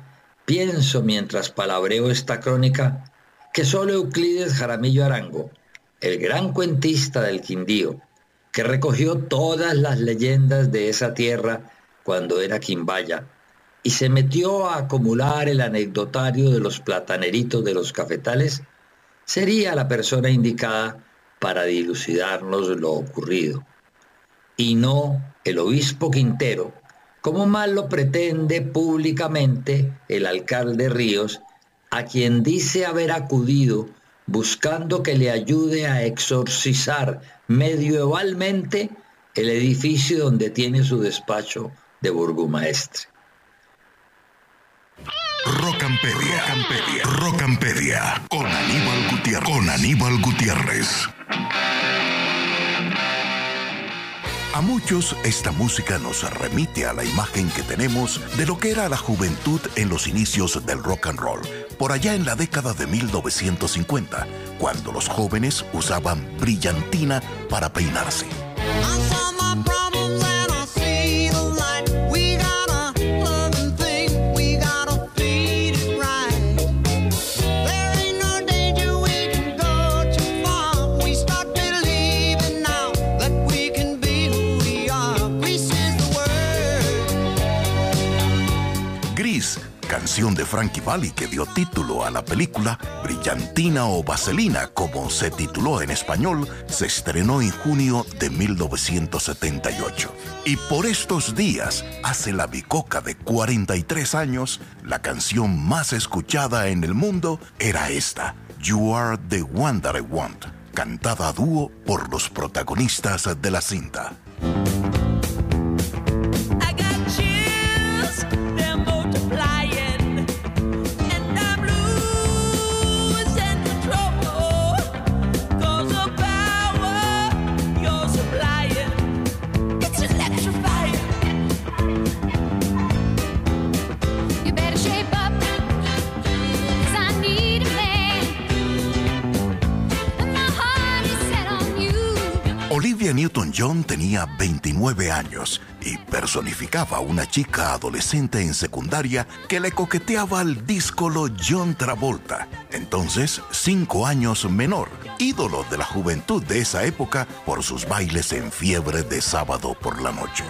pienso mientras palabreo esta crónica que solo Euclides Jaramillo Arango, el gran cuentista del Quindío, que recogió todas las leyendas de esa tierra cuando era Quimbaya y se metió a acumular el anecdotario de los plataneritos de los cafetales, sería la persona indicada para dilucidarnos lo ocurrido, y no el obispo Quintero, como mal lo pretende públicamente el alcalde Ríos, a quien dice haber acudido buscando que le ayude a exorcizar medievalmente el edificio donde tiene su despacho de burgomaestre. Rocampedia, Rocampedia, Rocampedia, con Aníbal Gutiérrez. Con Aníbal Gutiérrez. A muchos esta música nos remite a la imagen que tenemos de lo que era la juventud en los inicios del rock and roll, por allá en la década de 1950, cuando los jóvenes usaban brillantina para peinarse. De Frankie Valli que dio título a la película, Brillantina o Vaselina, como se tituló en español, se estrenó en junio de 1978. Y por estos días, hace la bicoca de 43 años, la canción más escuchada en el mundo era esta, You Are the One That I Want, cantada a dúo por los protagonistas de la cinta. Newton-John tenía 29 años y personificaba a una chica adolescente en secundaria que le coqueteaba al díscolo John Travolta, entonces cinco años menor, ídolo de la juventud de esa época por sus bailes en fiebre de sábado por la noche.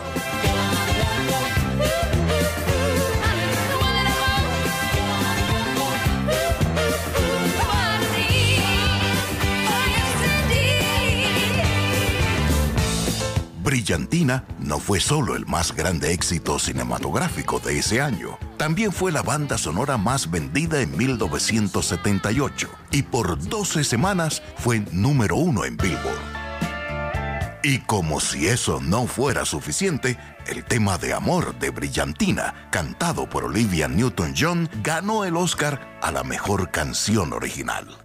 Brillantina no fue solo el más grande éxito cinematográfico de ese año, también fue la banda sonora más vendida en 1978 y por 12 semanas fue número uno en Billboard. Y como si eso no fuera suficiente, el tema de amor de Brillantina, cantado por Olivia Newton-John, ganó el Oscar a la mejor canción original.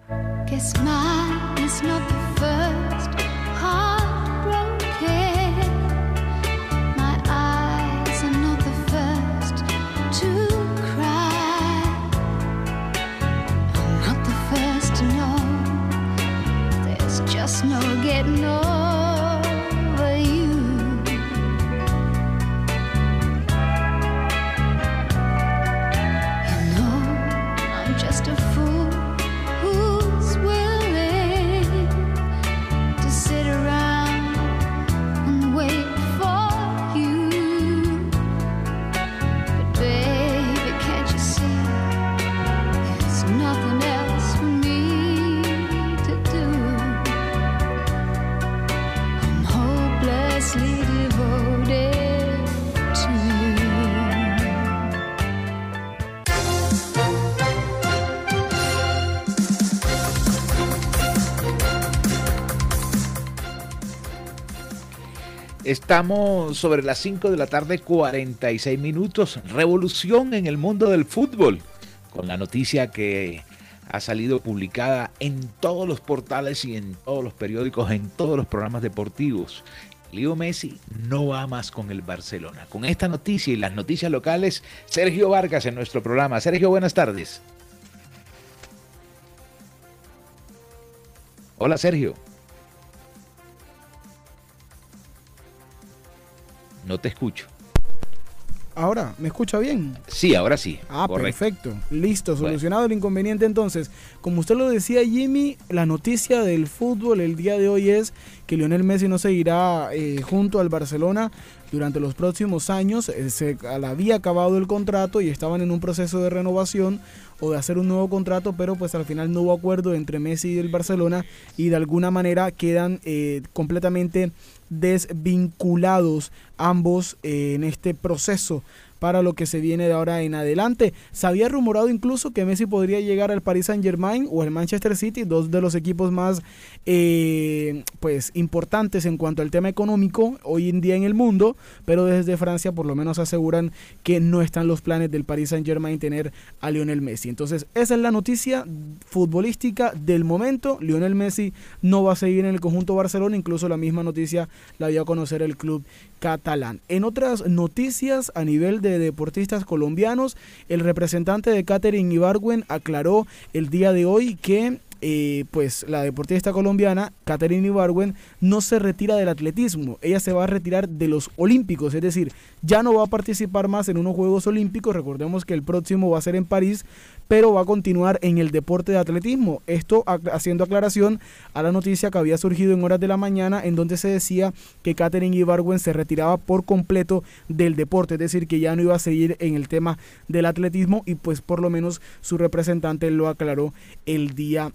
No Estamos sobre las 5 de la tarde, 46 minutos. Revolución en el mundo del fútbol. Con la noticia que ha salido publicada en todos los portales y en todos los periódicos, en todos los programas deportivos. Leo Messi no va más con el Barcelona. Con esta noticia y las noticias locales, Sergio Vargas en nuestro programa. Sergio, buenas tardes. Hola, Sergio. No te escucho. Ahora, ¿me escucha bien? Sí, ahora sí. Ah, correcto. perfecto. Listo, solucionado el inconveniente entonces. Como usted lo decía, Jimmy, la noticia del fútbol el día de hoy es que Lionel Messi no seguirá eh, junto al Barcelona durante los próximos años. Eh, se había acabado el contrato y estaban en un proceso de renovación o de hacer un nuevo contrato, pero pues al final no hubo acuerdo entre Messi y el Barcelona y de alguna manera quedan eh, completamente desvinculados ambos eh, en este proceso para lo que se viene de ahora en adelante. Se había rumorado incluso que Messi podría llegar al Paris Saint Germain o al Manchester City, dos de los equipos más eh, pues importantes en cuanto al tema económico hoy en día en el mundo, pero desde Francia por lo menos aseguran que no están los planes del Paris Saint Germain tener a Lionel Messi. Entonces esa es la noticia futbolística del momento. Lionel Messi no va a seguir en el conjunto Barcelona, incluso la misma noticia la dio a conocer el club catalán. En otras noticias a nivel de deportistas colombianos, el representante de Catherine Ibargüen aclaró el día de hoy que eh, pues la deportista colombiana Catherine Ibargüen no se retira del atletismo, ella se va a retirar de los olímpicos, es decir, ya no va a participar más en unos Juegos Olímpicos, recordemos que el próximo va a ser en París, pero va a continuar en el deporte de atletismo. Esto haciendo aclaración a la noticia que había surgido en horas de la mañana en donde se decía que Catherine Ibargüen se retiraba por completo del deporte, es decir, que ya no iba a seguir en el tema del atletismo y pues por lo menos su representante lo aclaró el día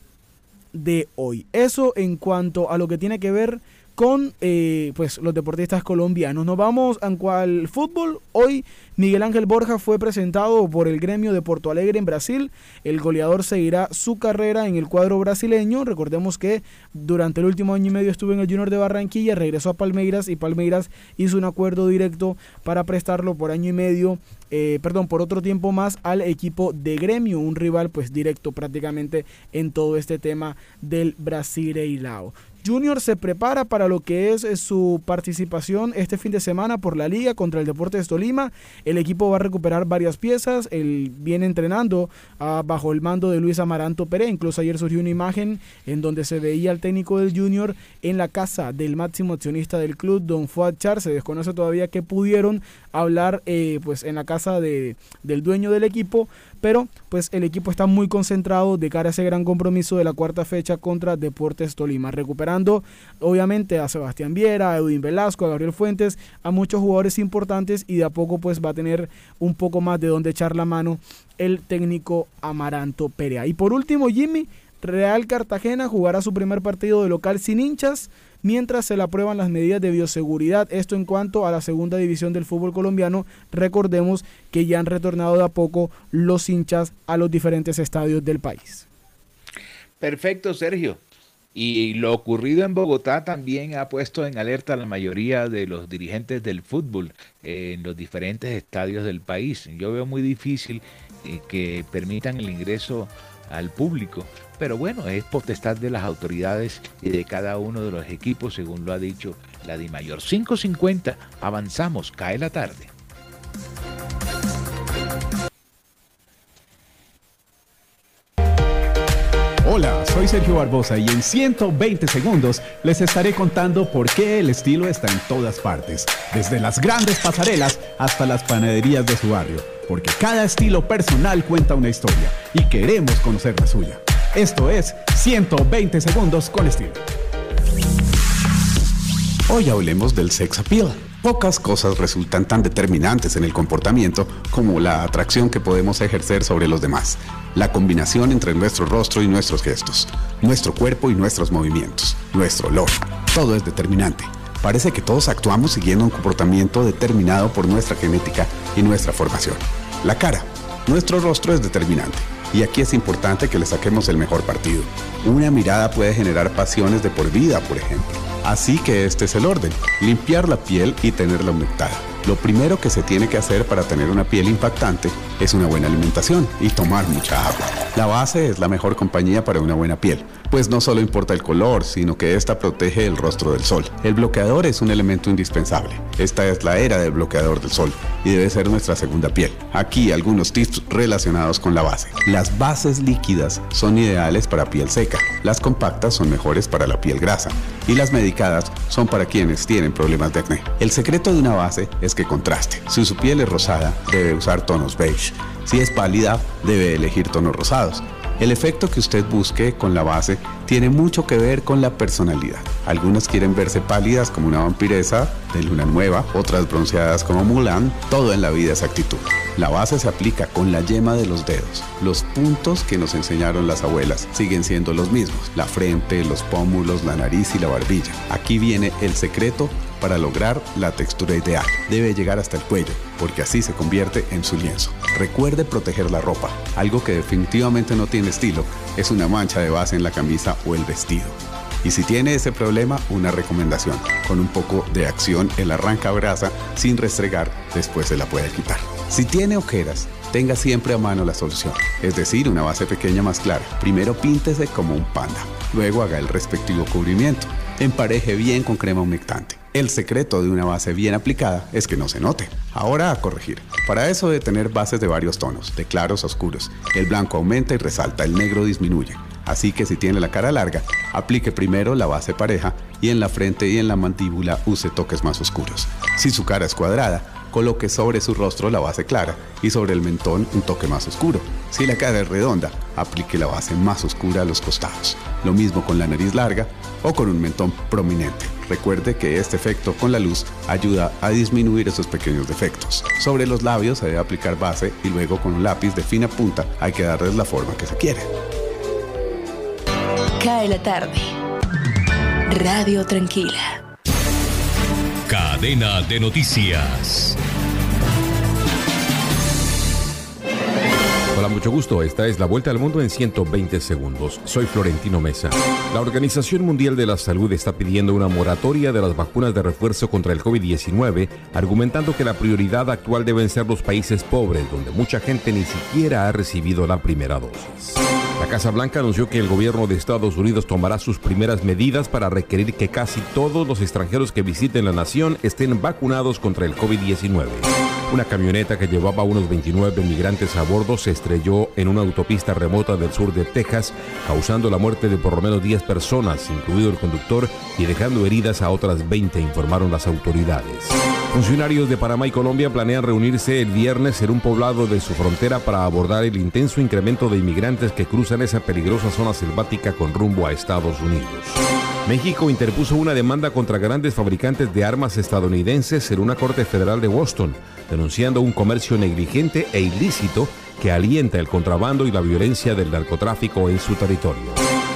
de hoy. Eso en cuanto a lo que tiene que ver con eh, pues los deportistas colombianos. Nos vamos al fútbol. Hoy Miguel Ángel Borja fue presentado por el gremio de Porto Alegre en Brasil. El goleador seguirá su carrera en el cuadro brasileño. Recordemos que durante el último año y medio estuvo en el Junior de Barranquilla, regresó a Palmeiras y Palmeiras hizo un acuerdo directo para prestarlo por año y medio eh, perdón, por otro tiempo más al equipo de Gremio, un rival pues directo prácticamente en todo este tema del Brasileirao. Junior se prepara para lo que es eh, su participación este fin de semana por la liga contra el Deportes Tolima. El equipo va a recuperar varias piezas. Él viene entrenando ah, bajo el mando de Luis Amaranto Pérez. Incluso ayer surgió una imagen en donde se veía al técnico del Junior en la casa del máximo accionista del club, Don Fuad Char. Se desconoce todavía que pudieron hablar eh, pues en la casa de, del dueño del equipo pero pues el equipo está muy concentrado de cara a ese gran compromiso de la cuarta fecha contra Deportes Tolima, recuperando obviamente a Sebastián Viera, a Edwin Velasco, a Gabriel Fuentes, a muchos jugadores importantes y de a poco pues va a tener un poco más de donde echar la mano el técnico Amaranto Perea. Y por último, Jimmy, Real Cartagena jugará su primer partido de local sin hinchas mientras se le aprueban las medidas de bioseguridad. Esto en cuanto a la segunda división del fútbol colombiano. Recordemos que ya han retornado de a poco los hinchas a los diferentes estadios del país. Perfecto, Sergio. Y lo ocurrido en Bogotá también ha puesto en alerta a la mayoría de los dirigentes del fútbol en los diferentes estadios del país. Yo veo muy difícil eh, que permitan el ingreso al público. Pero bueno, es potestad de las autoridades y de cada uno de los equipos, según lo ha dicho la DIMAYOR. 5.50, avanzamos, cae la tarde. Sergio Barbosa y en 120 segundos les estaré contando por qué el estilo está en todas partes, desde las grandes pasarelas hasta las panaderías de su barrio, porque cada estilo personal cuenta una historia y queremos conocer la suya. Esto es 120 segundos con estilo. Hoy hablemos del sex appeal. Pocas cosas resultan tan determinantes en el comportamiento como la atracción que podemos ejercer sobre los demás, la combinación entre nuestro rostro y nuestros gestos, nuestro cuerpo y nuestros movimientos, nuestro olor. Todo es determinante. Parece que todos actuamos siguiendo un comportamiento determinado por nuestra genética y nuestra formación. La cara. Nuestro rostro es determinante. Y aquí es importante que le saquemos el mejor partido. Una mirada puede generar pasiones de por vida, por ejemplo. Así que este es el orden, limpiar la piel y tenerla humectada. Lo primero que se tiene que hacer para tener una piel impactante es una buena alimentación y tomar mucha agua. La base es la mejor compañía para una buena piel, pues no solo importa el color, sino que esta protege el rostro del sol. El bloqueador es un elemento indispensable. Esta es la era del bloqueador del sol y debe ser nuestra segunda piel. Aquí algunos tips relacionados con la base. Las bases líquidas son ideales para piel seca, las compactas son mejores para la piel grasa y las medicadas son para quienes tienen problemas de acné. El secreto de una base es que contraste. Si su piel es rosada, debe usar tonos beige. Si es pálida, debe elegir tonos rosados. El efecto que usted busque con la base tiene mucho que ver con la personalidad. Algunas quieren verse pálidas como una vampiresa de luna nueva, otras bronceadas como Mulan. Todo en la vida es actitud. La base se aplica con la yema de los dedos. Los puntos que nos enseñaron las abuelas siguen siendo los mismos. La frente, los pómulos, la nariz y la barbilla. Aquí viene el secreto para lograr la textura ideal. Debe llegar hasta el cuello, porque así se convierte en su lienzo. Recuerde proteger la ropa. Algo que definitivamente no tiene estilo es una mancha de base en la camisa o el vestido. Y si tiene ese problema, una recomendación. Con un poco de acción, el arranca brasa sin restregar, después se la puede quitar. Si tiene ojeras, tenga siempre a mano la solución, es decir, una base pequeña más clara. Primero píntese como un panda, luego haga el respectivo cubrimiento. Empareje bien con crema humectante. El secreto de una base bien aplicada es que no se note. Ahora a corregir. Para eso debe tener bases de varios tonos, de claros a oscuros. El blanco aumenta y resalta, el negro disminuye. Así que si tiene la cara larga, aplique primero la base pareja y en la frente y en la mandíbula use toques más oscuros. Si su cara es cuadrada, coloque sobre su rostro la base clara y sobre el mentón un toque más oscuro. Si la cara es redonda, aplique la base más oscura a los costados. Lo mismo con la nariz larga o con un mentón prominente. Recuerde que este efecto con la luz ayuda a disminuir esos pequeños defectos. Sobre los labios se debe aplicar base y luego con un lápiz de fina punta hay que darles la forma que se quiere. Cae la tarde. Radio Tranquila. Cadena de noticias. Hola, mucho gusto. Esta es la vuelta al mundo en 120 segundos. Soy Florentino Mesa. La Organización Mundial de la Salud está pidiendo una moratoria de las vacunas de refuerzo contra el COVID-19, argumentando que la prioridad actual deben ser los países pobres, donde mucha gente ni siquiera ha recibido la primera dosis. La Casa Blanca anunció que el gobierno de Estados Unidos tomará sus primeras medidas para requerir que casi todos los extranjeros que visiten la nación estén vacunados contra el COVID-19. Una camioneta que llevaba unos 29 migrantes a bordo se estrelló en una autopista remota del sur de Texas, causando la muerte de por lo menos 10 personas, incluido el conductor, y dejando heridas a otras 20, informaron las autoridades. Funcionarios de Panamá y Colombia planean reunirse el viernes en un poblado de su frontera para abordar el intenso incremento de inmigrantes que cruzan esa peligrosa zona selvática con rumbo a Estados Unidos. México interpuso una demanda contra grandes fabricantes de armas estadounidenses en una corte federal de Boston, denunciando un comercio negligente e ilícito que alienta el contrabando y la violencia del narcotráfico en su territorio.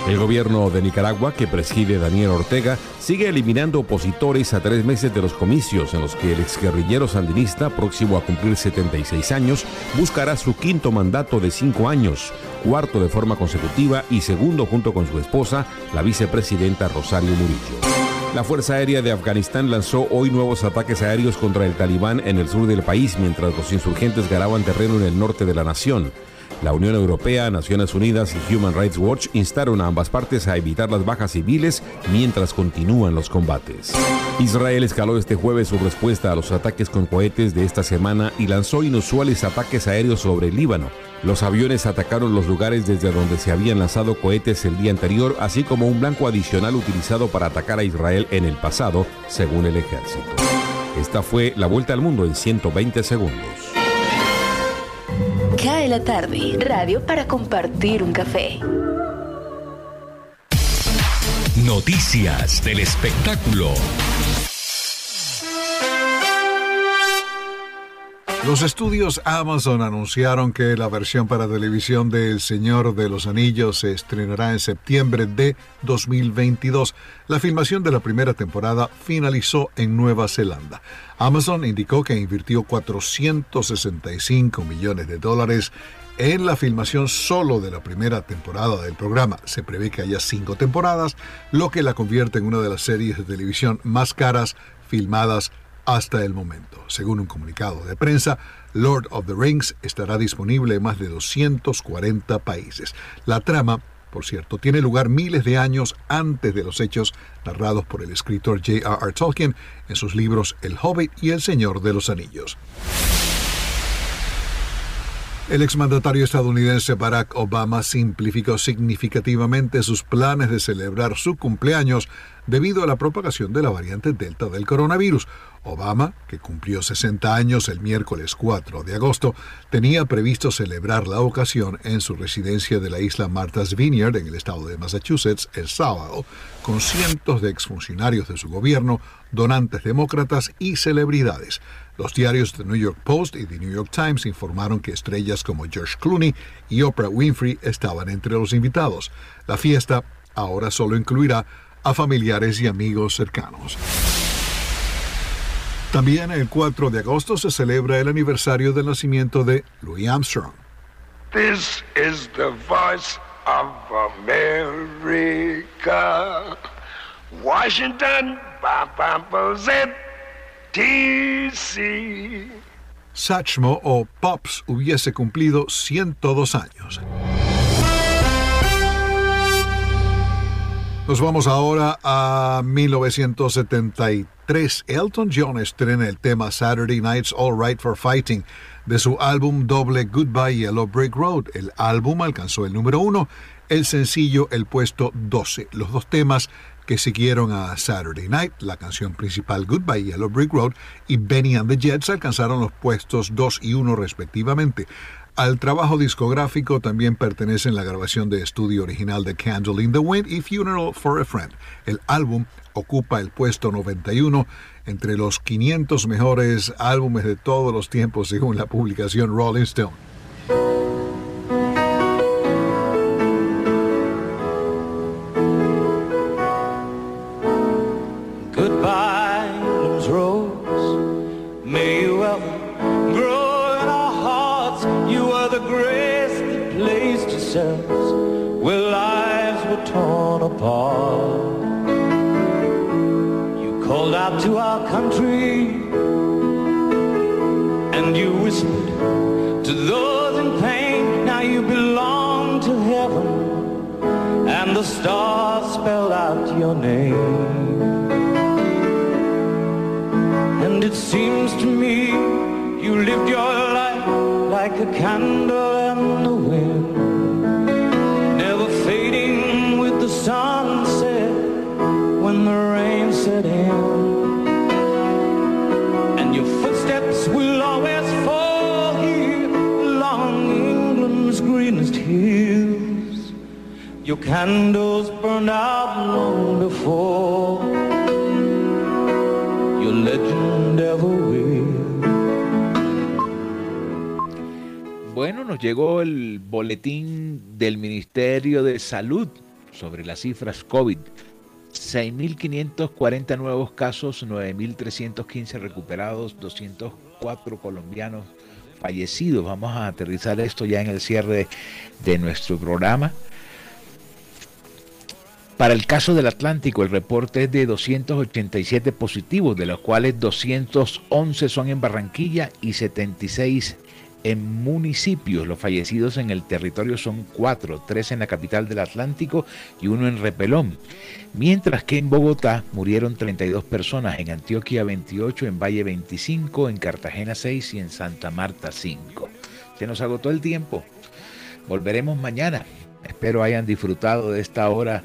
El gobierno de Nicaragua, que preside Daniel Ortega, sigue eliminando opositores a tres meses de los comicios en los que el exguerrillero sandinista, próximo a cumplir 76 años, buscará su quinto mandato de cinco años, cuarto de forma consecutiva y segundo junto con su esposa, la vicepresidenta Rosario Murillo. La Fuerza Aérea de Afganistán lanzó hoy nuevos ataques aéreos contra el talibán en el sur del país mientras los insurgentes ganaban terreno en el norte de la nación. La Unión Europea, Naciones Unidas y Human Rights Watch instaron a ambas partes a evitar las bajas civiles mientras continúan los combates. Israel escaló este jueves su respuesta a los ataques con cohetes de esta semana y lanzó inusuales ataques aéreos sobre el Líbano. Los aviones atacaron los lugares desde donde se habían lanzado cohetes el día anterior, así como un blanco adicional utilizado para atacar a Israel en el pasado, según el ejército. Esta fue la vuelta al mundo en 120 segundos. Cae la tarde. Radio para compartir un café. Noticias del espectáculo. Los estudios Amazon anunciaron que la versión para televisión de El Señor de los Anillos se estrenará en septiembre de 2022. La filmación de la primera temporada finalizó en Nueva Zelanda. Amazon indicó que invirtió 465 millones de dólares en la filmación solo de la primera temporada del programa. Se prevé que haya cinco temporadas, lo que la convierte en una de las series de televisión más caras filmadas hasta el momento. Según un comunicado de prensa, Lord of the Rings estará disponible en más de 240 países. La trama, por cierto, tiene lugar miles de años antes de los hechos narrados por el escritor J.R.R. Tolkien en sus libros El Hobbit y El Señor de los Anillos. El exmandatario estadounidense Barack Obama simplificó significativamente sus planes de celebrar su cumpleaños debido a la propagación de la variante Delta del coronavirus. Obama, que cumplió 60 años el miércoles 4 de agosto, tenía previsto celebrar la ocasión en su residencia de la isla Martha's Vineyard en el estado de Massachusetts el sábado, con cientos de exfuncionarios de su gobierno, donantes demócratas y celebridades. Los diarios The New York Post y The New York Times informaron que estrellas como George Clooney y Oprah Winfrey estaban entre los invitados. La fiesta ahora solo incluirá a familiares y amigos cercanos. También el 4 de agosto se celebra el aniversario del nacimiento de Louis Armstrong. This is the voice of America. Washington, D.C. Satchmo o Pops hubiese cumplido 102 años. Nos vamos ahora a 1973. Elton John estrena el tema Saturday Night's All Right for Fighting de su álbum doble Goodbye Yellow Brick Road. El álbum alcanzó el número uno, el sencillo el puesto 12. Los dos temas que siguieron a Saturday Night, la canción principal Goodbye Yellow Brick Road y Benny and the Jets alcanzaron los puestos 2 y 1 respectivamente. Al trabajo discográfico también pertenecen la grabación de estudio original de Candle in the Wind y Funeral for a Friend. El álbum ocupa el puesto 91 entre los 500 mejores álbumes de todos los tiempos según la publicación Rolling Stone. Goodbye, Rose. May you our hearts. You were the. Out to our country and you whispered to those in pain. Now you belong to heaven and the stars spelled out your name. And it seems to me you lived your life like a candle Your candles burned out long before your legend ever. Bueno, nos llegó el boletín del Ministerio de Salud sobre las cifras COVID. 6.540 nuevos casos, 9.315 recuperados, 204 colombianos fallecidos. Vamos a aterrizar esto ya en el cierre de nuestro programa. Para el caso del Atlántico, el reporte es de 287 positivos, de los cuales 211 son en Barranquilla y 76 en municipios. Los fallecidos en el territorio son cuatro, tres en la capital del Atlántico y uno en Repelón. Mientras que en Bogotá murieron 32 personas, en Antioquia 28, en Valle 25, en Cartagena 6 y en Santa Marta 5. Se nos agotó el tiempo. Volveremos mañana. Espero hayan disfrutado de esta hora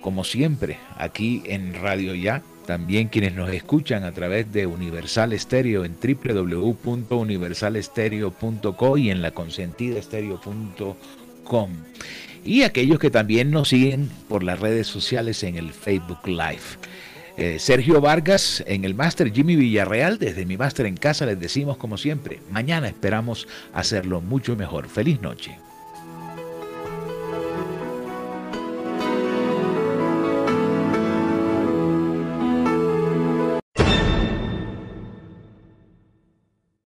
como siempre, aquí en Radio Ya. También quienes nos escuchan a través de Universal Estéreo en www.universalestereo.co y en laconsentidaestereo.com. Y aquellos que también nos siguen por las redes sociales en el Facebook Live. Eh, Sergio Vargas en el máster, Jimmy Villarreal, desde mi máster en casa les decimos como siempre, mañana esperamos hacerlo mucho mejor. Feliz noche.